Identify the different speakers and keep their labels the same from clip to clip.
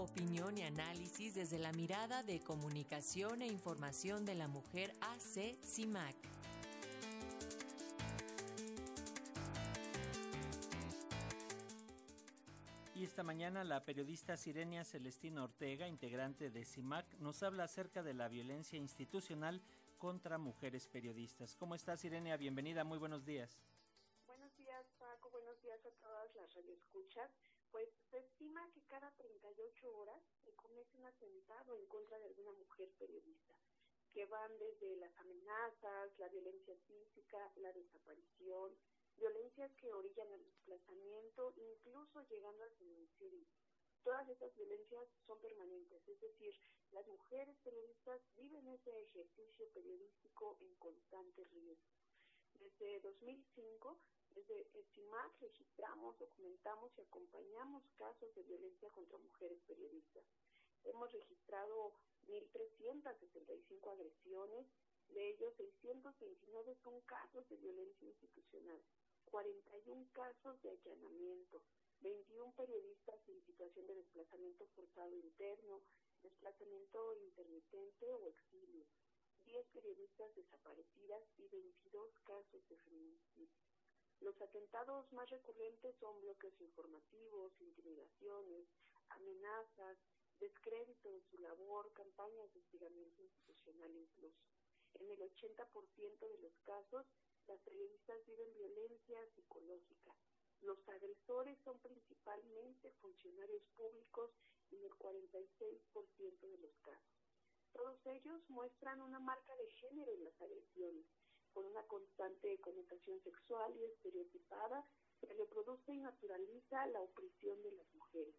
Speaker 1: opinión y análisis desde la mirada de comunicación e información de la mujer AC CIMAC.
Speaker 2: Y esta mañana la periodista Sirenia Celestina Ortega, integrante de CIMAC, nos habla acerca de la violencia institucional contra mujeres periodistas. ¿Cómo estás, Sirenia? Bienvenida, muy buenos días.
Speaker 3: Buenos días, Paco. Buenos días a todas las radioescuchas. Pues se estima que cada 38 horas se comete un atentado en contra de alguna mujer periodista, que van desde las amenazas, la violencia física, la desaparición, violencias que orillan al desplazamiento, incluso llegando al feminicidio. Todas estas violencias son permanentes, es decir, las mujeres periodistas viven ese ejercicio periodístico en constante riesgo. Desde 2005, CIMAC registramos, documentamos y acompañamos casos de violencia contra mujeres periodistas. Hemos registrado 1.365 agresiones, de ellos 629 son casos de violencia institucional. 41 casos de allanamiento, 21 periodistas en situación de desplazamiento forzado interno, desplazamiento intermitente o exilio, 10 periodistas desaparecidas y 22 casos de feminicidio. Los atentados más recurrentes son bloques informativos, intimidaciones, amenazas, descrédito de su labor, campañas de hostigamiento institucional incluso. En el 80% de los casos, las periodistas viven violencia psicológica. Los agresores son principalmente funcionarios públicos en el 46% de los casos. Todos ellos muestran una marca de género en las agresiones, con una constante connotación sexual y estereotipada que reproduce y naturaliza la opresión de las mujeres.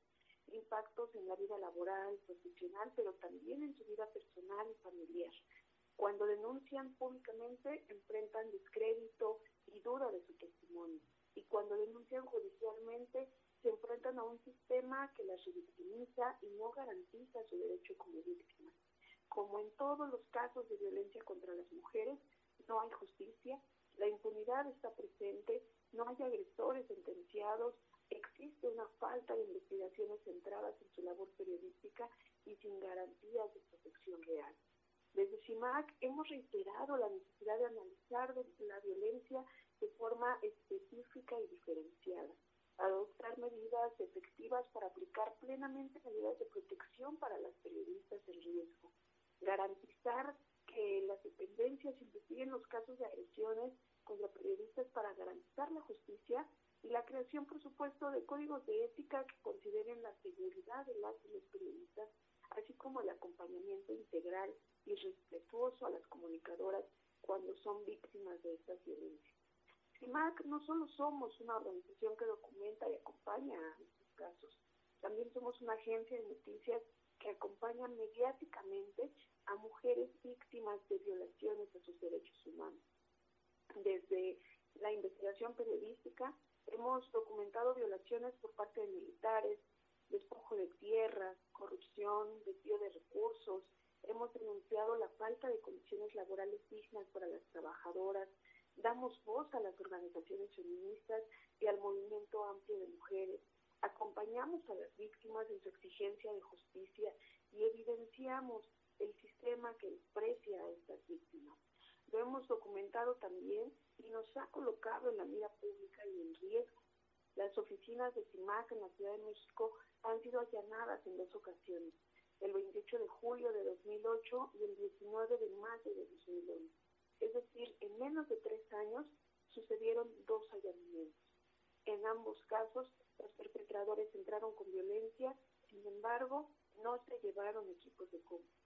Speaker 3: Impactos en la vida laboral, profesional, pero también en su vida personal y familiar. Cuando denuncian públicamente enfrentan descrédito y duda de su testimonio. Y cuando denuncian judicialmente se enfrentan a un sistema que las revictimiza y no garantiza su derecho como víctimas. Como en todos los casos de violencia contra las mujeres, no hay justicia, la impunidad está presente, no hay agresores sentenciados, existe una falta de investigaciones centradas en su labor periodística y sin garantías de protección real. Desde CIMAC hemos reiterado la necesidad de analizar la violencia de forma específica y diferenciada, adoptar medidas efectivas para aplicar plenamente medidas de protección para las periodistas en riesgo, garantizar que las dependencias investiguen los casos de agresiones contra periodistas para garantizar la justicia y la creación, por supuesto, de códigos de ética que consideren la seguridad de las y los periodistas, así como el acompañamiento integral y respetuoso a las comunicadoras cuando son víctimas de estas violencias. CIMAC no solo somos una organización que documenta y acompaña a estos casos, también somos una agencia de noticias que acompaña mediáticamente a mujeres víctimas de violaciones a sus derechos humanos. Desde la investigación periodística hemos documentado violaciones por parte de militares, despojo de tierras, corrupción, desvío de recursos, hemos denunciado la falta de condiciones laborales dignas para las trabajadoras, damos voz a las organizaciones feministas y al movimiento amplio de mujeres, acompañamos a las víctimas en su exigencia de justicia y evidenciamos el sistema que desprecia a estas víctimas. Lo hemos documentado también y nos ha colocado en la mira pública y en riesgo. Las oficinas de CIMAC en la Ciudad de México han sido allanadas en dos ocasiones, el 28 de julio de 2008 y el 19 de mayo de 2011. Es decir, en menos de tres años sucedieron dos allanamientos. En ambos casos, los perpetradores entraron con violencia, sin embargo, no se llevaron equipos de cómputo.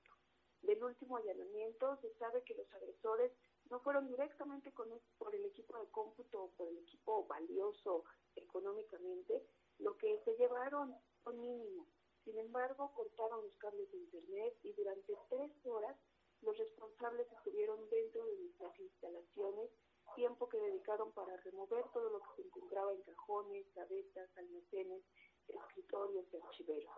Speaker 3: Del último allanamiento se sabe que los agresores no fueron directamente con por el equipo de cómputo o por el equipo valioso económicamente, lo que se llevaron fue mínimo. Sin embargo, cortaron los cables de internet y durante tres horas los responsables estuvieron dentro de nuestras instalaciones, tiempo que dedicaron para remover todo lo que se encontraba en cajones, gavetas, almacenes, escritorios y archiveros.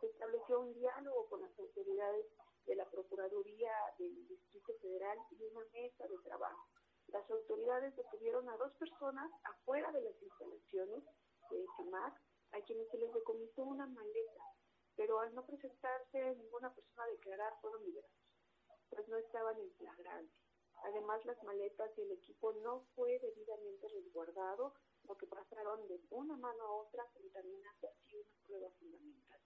Speaker 3: Se estableció un diálogo con las autoridades de la Procuraduría del Distrito Federal y una mesa de trabajo. Las autoridades detuvieron a dos personas afuera de las instalaciones de CIMAC, a quienes se les decomisó una maleta. pero al no presentarse ninguna persona a declarar fueron liberados, pues no estaban en flagrante. Además, las maletas y el equipo no fue debidamente resguardado, lo que pasaron de una mano a otra contaminando así una prueba fundamental.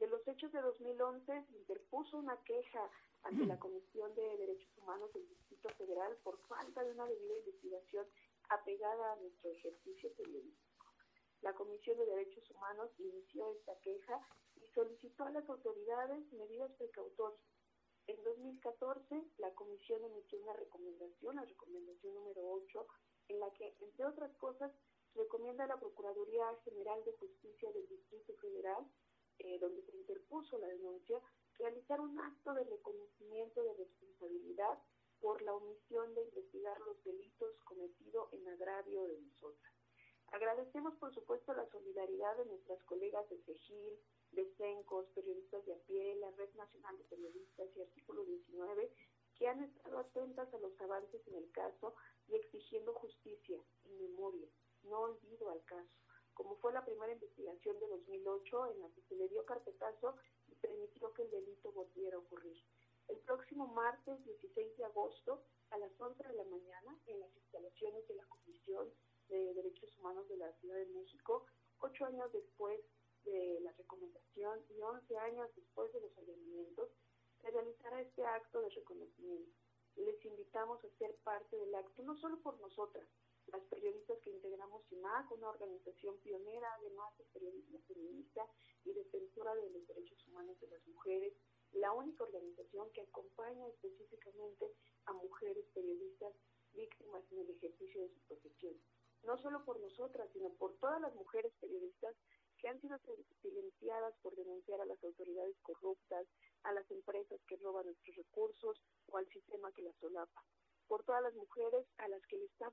Speaker 3: De los hechos de 2011 se interpuso una queja ante la Comisión de Derechos Humanos del Distrito Federal por falta de una debida investigación apegada a nuestro ejercicio periodístico. La Comisión de Derechos Humanos inició esta queja y solicitó a las autoridades medidas precautorias. En 2014, la Comisión emitió una recomendación, la recomendación número 8, en la que, entre otras cosas, recomienda a la Procuraduría General de Justicia del Distrito Federal, eh, donde se interpuso la denuncia, realizar un acto de reconocimiento de responsabilidad por la omisión de investigar los delitos cometidos en agravio de nosotras. Agradecemos, por supuesto, la solidaridad de nuestras colegas de CEGIL, de CENCOS, periodistas de a pie, la Red Nacional de Periodistas y Artículo 19, que han estado atentas a los avances en el caso y exigiendo justicia y memoria, no olvido al caso, como fue la primera investigación de 2008 en la que se le dio carpetazo y permitió que el delito volviera a ocurrir. El próximo martes 16 de agosto a las 11 de la mañana en las instalaciones de la Comisión de Derechos Humanos de la Ciudad de México, ocho años después de la recomendación y 11 años después de los allanamientos, se realizará este acto de reconocimiento. Les invitamos a ser parte del acto, no solo por nosotras, las periodistas que integramos CIMAC, una organización pionera además de periodismo feminista y defensora de los derechos humanos de las mujeres, la única organización que acompaña específicamente a mujeres periodistas víctimas en el ejercicio de su profesión. No solo por nosotras, sino por todas las mujeres periodistas que han sido silenciadas por denunciar a las autoridades corruptas, a las empresas que roban nuestros recursos o al sistema que las solapa. Por todas las mujeres a las que el Estado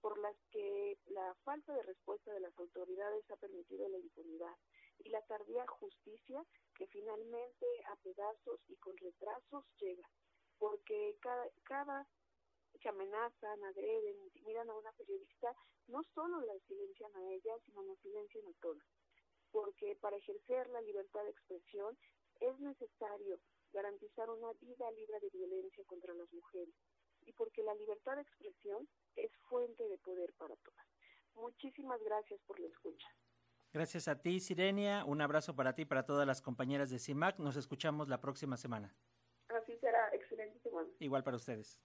Speaker 3: por las que la falta de respuesta de las autoridades ha permitido la impunidad y la tardía justicia que finalmente a pedazos y con retrasos llega, porque cada, cada que amenazan, agreden, intimidan a una periodista, no solo la silencian a ella, sino nos silencian a todas. Porque para ejercer la libertad de expresión es necesario garantizar una vida libre de violencia contra las mujeres. Y porque la libertad de expresión es fuente de poder para todas. Muchísimas gracias por la escucha.
Speaker 2: Gracias a ti, Sirenia. Un abrazo para ti y para todas las compañeras de CIMAC. Nos escuchamos la próxima semana.
Speaker 3: Así será. Excelente semana.
Speaker 2: Igual para ustedes.